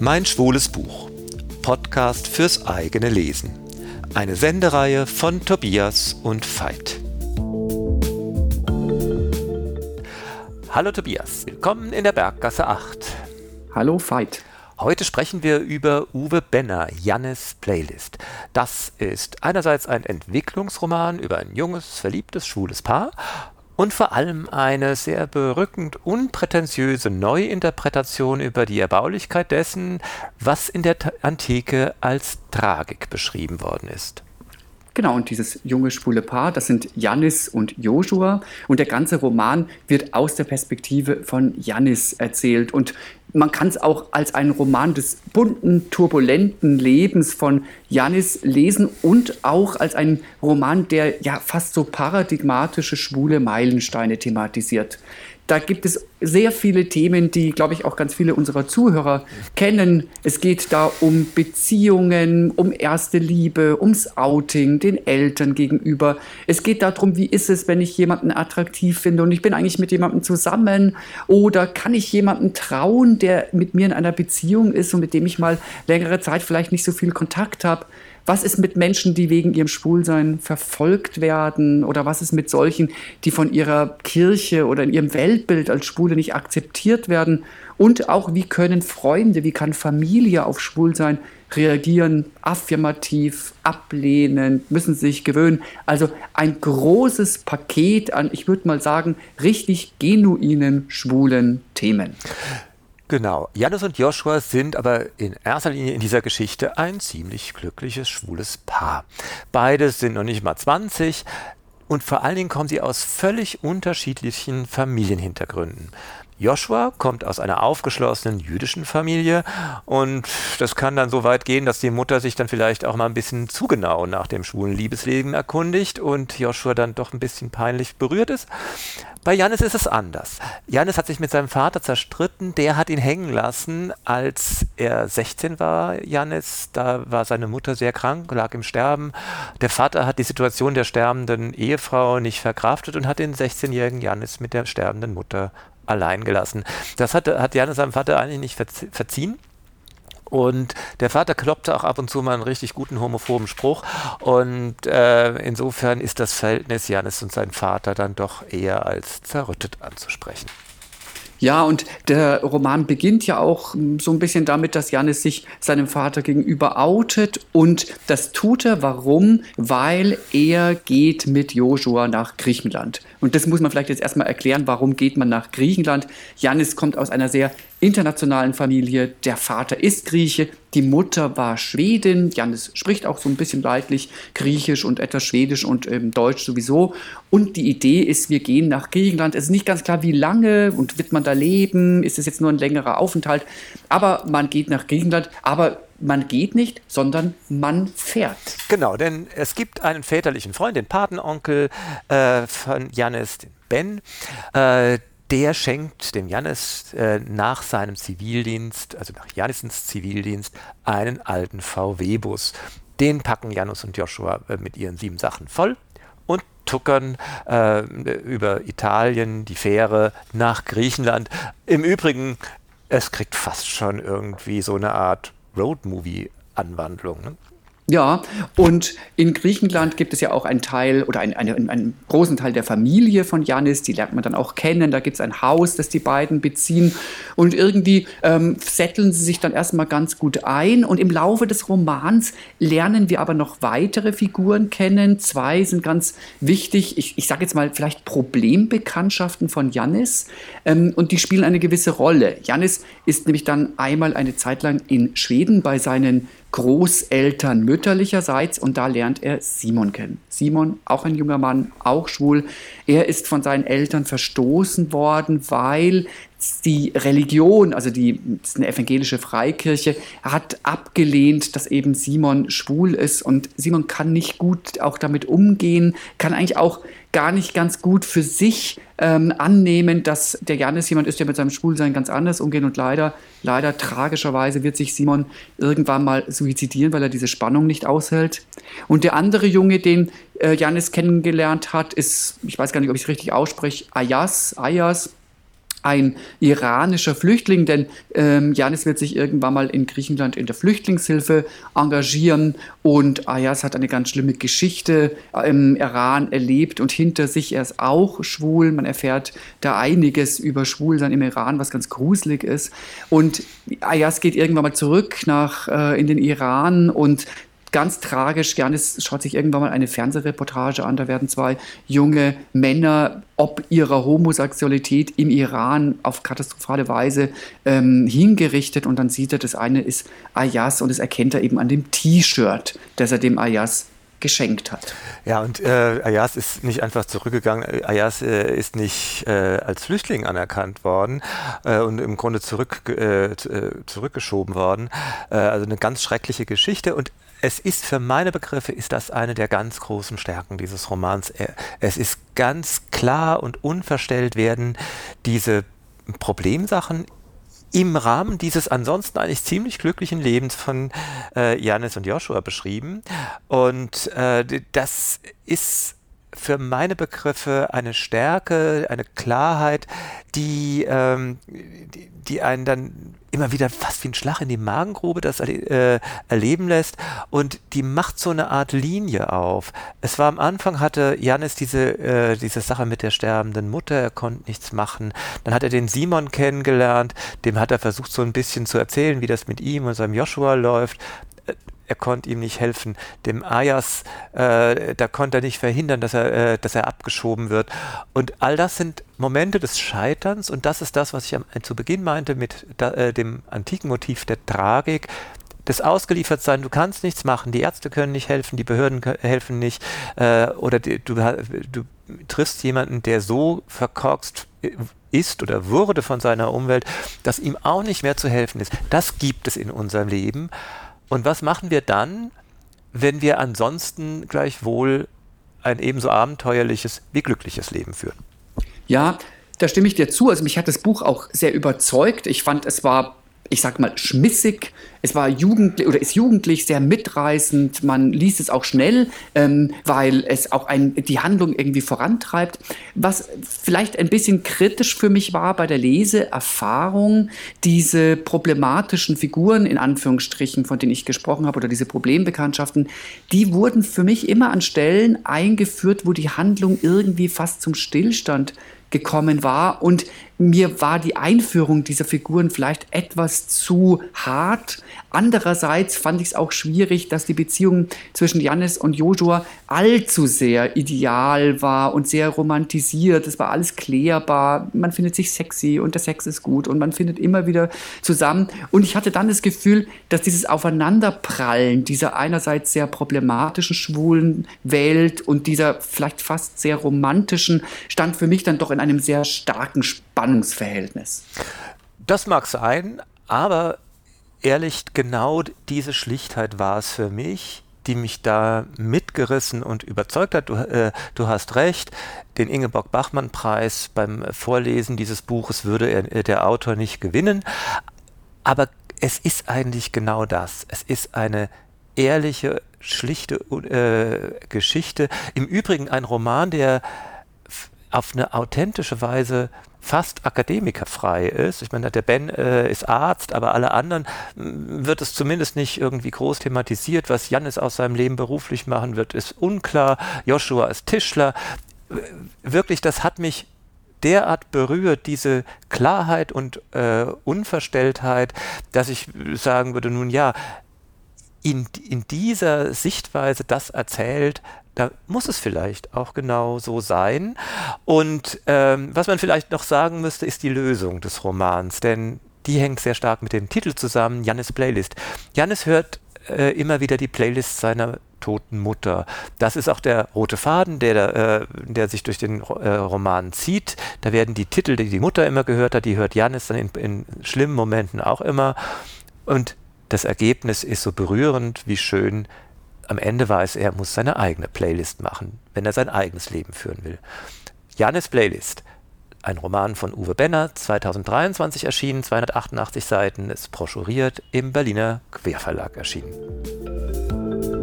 Mein schwules Buch. Podcast fürs eigene Lesen. Eine Sendereihe von Tobias und Veit. Hallo Tobias, willkommen in der Berggasse 8. Hallo Veit. Heute sprechen wir über Uwe Benner, Jannis Playlist. Das ist einerseits ein Entwicklungsroman über ein junges, verliebtes, schwules Paar und vor allem eine sehr berückend unprätentiöse Neuinterpretation über die Erbaulichkeit dessen, was in der Antike als Tragik beschrieben worden ist. Genau, und dieses junge schwule Paar, das sind Jannis und Joshua. Und der ganze Roman wird aus der Perspektive von Jannis erzählt. Und man kann es auch als einen Roman des bunten, turbulenten Lebens von Jannis lesen und auch als einen Roman, der ja fast so paradigmatische schwule Meilensteine thematisiert. Da gibt es sehr viele Themen, die, glaube ich, auch ganz viele unserer Zuhörer kennen. Es geht da um Beziehungen, um erste Liebe, ums Outing, den Eltern gegenüber. Es geht darum, wie ist es, wenn ich jemanden attraktiv finde und ich bin eigentlich mit jemandem zusammen oder kann ich jemanden trauen, der mit mir in einer Beziehung ist und mit dem ich mal längere Zeit vielleicht nicht so viel Kontakt habe. Was ist mit Menschen, die wegen ihrem Schwulsein verfolgt werden? Oder was ist mit solchen, die von ihrer Kirche oder in ihrem Weltbild als Schwule nicht akzeptiert werden? Und auch, wie können Freunde, wie kann Familie auf Schwulsein reagieren? Affirmativ, ablehnend, müssen sich gewöhnen. Also ein großes Paket an, ich würde mal sagen, richtig genuinen schwulen Themen. Genau. Janus und Joshua sind aber in erster Linie in dieser Geschichte ein ziemlich glückliches schwules Paar. Beide sind noch nicht mal 20 und vor allen Dingen kommen sie aus völlig unterschiedlichen Familienhintergründen. Joshua kommt aus einer aufgeschlossenen jüdischen Familie und das kann dann so weit gehen, dass die Mutter sich dann vielleicht auch mal ein bisschen zu genau nach dem schwulen Liebesleben erkundigt und Joshua dann doch ein bisschen peinlich berührt ist. Bei Janis ist es anders. Janis hat sich mit seinem Vater zerstritten, der hat ihn hängen lassen, als er 16 war, Janis. Da war seine Mutter sehr krank, lag im Sterben. Der Vater hat die Situation der sterbenden Ehefrau nicht verkraftet und hat den 16-jährigen Janis mit der sterbenden Mutter allein gelassen. Das hat, hat Janis seinem Vater eigentlich nicht verziehen. Und der Vater kloppte auch ab und zu mal einen richtig guten homophoben Spruch. Und äh, insofern ist das Verhältnis Janis und sein Vater dann doch eher als zerrüttet anzusprechen. Ja, und der Roman beginnt ja auch hm, so ein bisschen damit, dass Janis sich seinem Vater gegenüber outet. Und das tut er. Warum? Weil er geht mit Joshua nach Griechenland. Und das muss man vielleicht jetzt erstmal erklären, warum geht man nach Griechenland. Janis kommt aus einer sehr internationalen Familie. Der Vater ist Grieche, die Mutter war Schwedin. Janis spricht auch so ein bisschen leidlich Griechisch und etwas Schwedisch und ähm, Deutsch sowieso. Und die Idee ist, wir gehen nach Griechenland. Es ist nicht ganz klar, wie lange und wird man da leben. Ist es jetzt nur ein längerer Aufenthalt? Aber man geht nach Griechenland. Aber man geht nicht, sondern man fährt. Genau, denn es gibt einen väterlichen Freund, den Patenonkel äh, von Janis, den Ben. Äh, der schenkt dem Jannis äh, nach seinem Zivildienst, also nach Jannisens Zivildienst, einen alten VW-Bus. Den packen Janus und Joshua äh, mit ihren sieben Sachen voll und tuckern äh, über Italien, die Fähre nach Griechenland. Im Übrigen, es kriegt fast schon irgendwie so eine Art Roadmovie-Anwandlung. Ne? Ja, und in Griechenland gibt es ja auch einen Teil oder einen, einen, einen großen Teil der Familie von Janis, die lernt man dann auch kennen. Da gibt es ein Haus, das die beiden beziehen. Und irgendwie ähm, setteln sie sich dann erstmal ganz gut ein. Und im Laufe des Romans lernen wir aber noch weitere Figuren kennen. Zwei sind ganz wichtig. Ich, ich sage jetzt mal vielleicht Problembekanntschaften von Janis. Ähm, und die spielen eine gewisse Rolle. Janis ist nämlich dann einmal eine Zeit lang in Schweden bei seinen Großeltern mütterlicherseits und da lernt er Simon kennen. Simon, auch ein junger Mann, auch schwul. Er ist von seinen Eltern verstoßen worden, weil die Religion, also die eine evangelische Freikirche, hat abgelehnt, dass eben Simon schwul ist. Und Simon kann nicht gut auch damit umgehen, kann eigentlich auch gar nicht ganz gut für sich ähm, annehmen, dass der Janis jemand ist, der mit seinem Schwulsein ganz anders umgeht. Und leider, leider tragischerweise wird sich Simon irgendwann mal suizidieren, weil er diese Spannung nicht aushält. Und der andere Junge, den äh, Janis kennengelernt hat, ist, ich weiß gar nicht, ob ich es richtig ausspreche, Ayas, Ayas, ein iranischer Flüchtling, denn ähm, Janis wird sich irgendwann mal in Griechenland in der Flüchtlingshilfe engagieren und Ayas hat eine ganz schlimme Geschichte im Iran erlebt und hinter sich er ist auch schwul. Man erfährt da einiges über Schwulsein im Iran, was ganz gruselig ist. Und Ayas geht irgendwann mal zurück nach äh, in den Iran und ganz tragisch. Janis schaut sich irgendwann mal eine Fernsehreportage an. Da werden zwei junge Männer ob ihrer Homosexualität im Iran auf katastrophale Weise ähm, hingerichtet. Und dann sieht er, das eine ist Ayas und das erkennt er eben an dem T-Shirt, das er dem Ayas geschenkt hat. Ja, und äh, Ayas ist nicht einfach zurückgegangen. Ayas äh, ist nicht äh, als Flüchtling anerkannt worden äh, und im Grunde zurück, äh, äh, zurückgeschoben worden. also eine ganz schreckliche Geschichte. Und es ist für meine Begriffe ist das eine der ganz großen Stärken dieses Romans. Es ist ganz klar und unverstellt werden diese Problemsachen im Rahmen dieses ansonsten eigentlich ziemlich glücklichen Lebens von äh, Janis und Joshua beschrieben. Und äh, das ist für meine Begriffe eine Stärke, eine Klarheit, die, ähm, die, die, einen dann immer wieder fast wie ein Schlag in die Magengrube das äh, erleben lässt und die macht so eine Art Linie auf. Es war am Anfang hatte Janis diese, äh, diese Sache mit der sterbenden Mutter, er konnte nichts machen. Dann hat er den Simon kennengelernt, dem hat er versucht so ein bisschen zu erzählen, wie das mit ihm und seinem Joshua läuft er konnte ihm nicht helfen. Dem Ayas, äh, da konnte er nicht verhindern, dass er, äh, dass er abgeschoben wird. Und all das sind Momente des Scheiterns und das ist das, was ich am, zu Beginn meinte mit da, äh, dem antiken Motiv der Tragik. Das Ausgeliefertsein, du kannst nichts machen, die Ärzte können nicht helfen, die Behörden helfen nicht, äh, oder die, du, du triffst jemanden, der so verkorkst ist oder wurde von seiner Umwelt, dass ihm auch nicht mehr zu helfen ist. Das gibt es in unserem Leben. Und was machen wir dann, wenn wir ansonsten gleichwohl ein ebenso abenteuerliches wie glückliches Leben führen? Ja, da stimme ich dir zu. Also mich hat das Buch auch sehr überzeugt. Ich fand, es war ich sag mal, schmissig. Es war jugendlich oder ist jugendlich sehr mitreißend. Man liest es auch schnell, ähm, weil es auch ein, die Handlung irgendwie vorantreibt. Was vielleicht ein bisschen kritisch für mich war bei der Leseerfahrung, diese problematischen Figuren in Anführungsstrichen, von denen ich gesprochen habe, oder diese Problembekanntschaften, die wurden für mich immer an Stellen eingeführt, wo die Handlung irgendwie fast zum Stillstand gekommen war und mir war die Einführung dieser Figuren vielleicht etwas zu hart. Andererseits fand ich es auch schwierig, dass die Beziehung zwischen Jannis und Joshua allzu sehr ideal war und sehr romantisiert. Es war alles klärbar. Man findet sich sexy und der Sex ist gut und man findet immer wieder zusammen. Und ich hatte dann das Gefühl, dass dieses Aufeinanderprallen dieser einerseits sehr problematischen schwulen Welt und dieser vielleicht fast sehr romantischen stand für mich dann doch in einem sehr starken Spannung Spannungsverhältnis. Das mag sein, aber ehrlich, genau diese Schlichtheit war es für mich, die mich da mitgerissen und überzeugt hat. Du, äh, du hast recht, den Ingeborg-Bachmann-Preis beim Vorlesen dieses Buches würde er, äh, der Autor nicht gewinnen. Aber es ist eigentlich genau das. Es ist eine ehrliche, schlichte äh, Geschichte. Im Übrigen ein Roman, der auf eine authentische Weise fast akademikerfrei ist. Ich meine, der Ben äh, ist Arzt, aber alle anderen mm, wird es zumindest nicht irgendwie groß thematisiert. Was Jannis aus seinem Leben beruflich machen wird, ist unklar. Joshua ist Tischler. Wirklich, das hat mich derart berührt, diese Klarheit und äh, Unverstelltheit, dass ich sagen würde, nun ja, in, in dieser Sichtweise das erzählt, da muss es vielleicht auch genau so sein. Und ähm, was man vielleicht noch sagen müsste, ist die Lösung des Romans, denn die hängt sehr stark mit dem Titel zusammen, Jannis Playlist. Jannis hört äh, immer wieder die Playlist seiner toten Mutter. Das ist auch der rote Faden, der, äh, der sich durch den äh, Roman zieht. Da werden die Titel, die die Mutter immer gehört hat, die hört Janis dann in, in schlimmen Momenten auch immer. Und das Ergebnis ist so berührend wie schön, am Ende weiß er, er muss seine eigene Playlist machen, wenn er sein eigenes Leben führen will. Janis Playlist, ein Roman von Uwe Benner, 2023 erschienen, 288 Seiten, ist broschuriert, im Berliner Querverlag erschienen.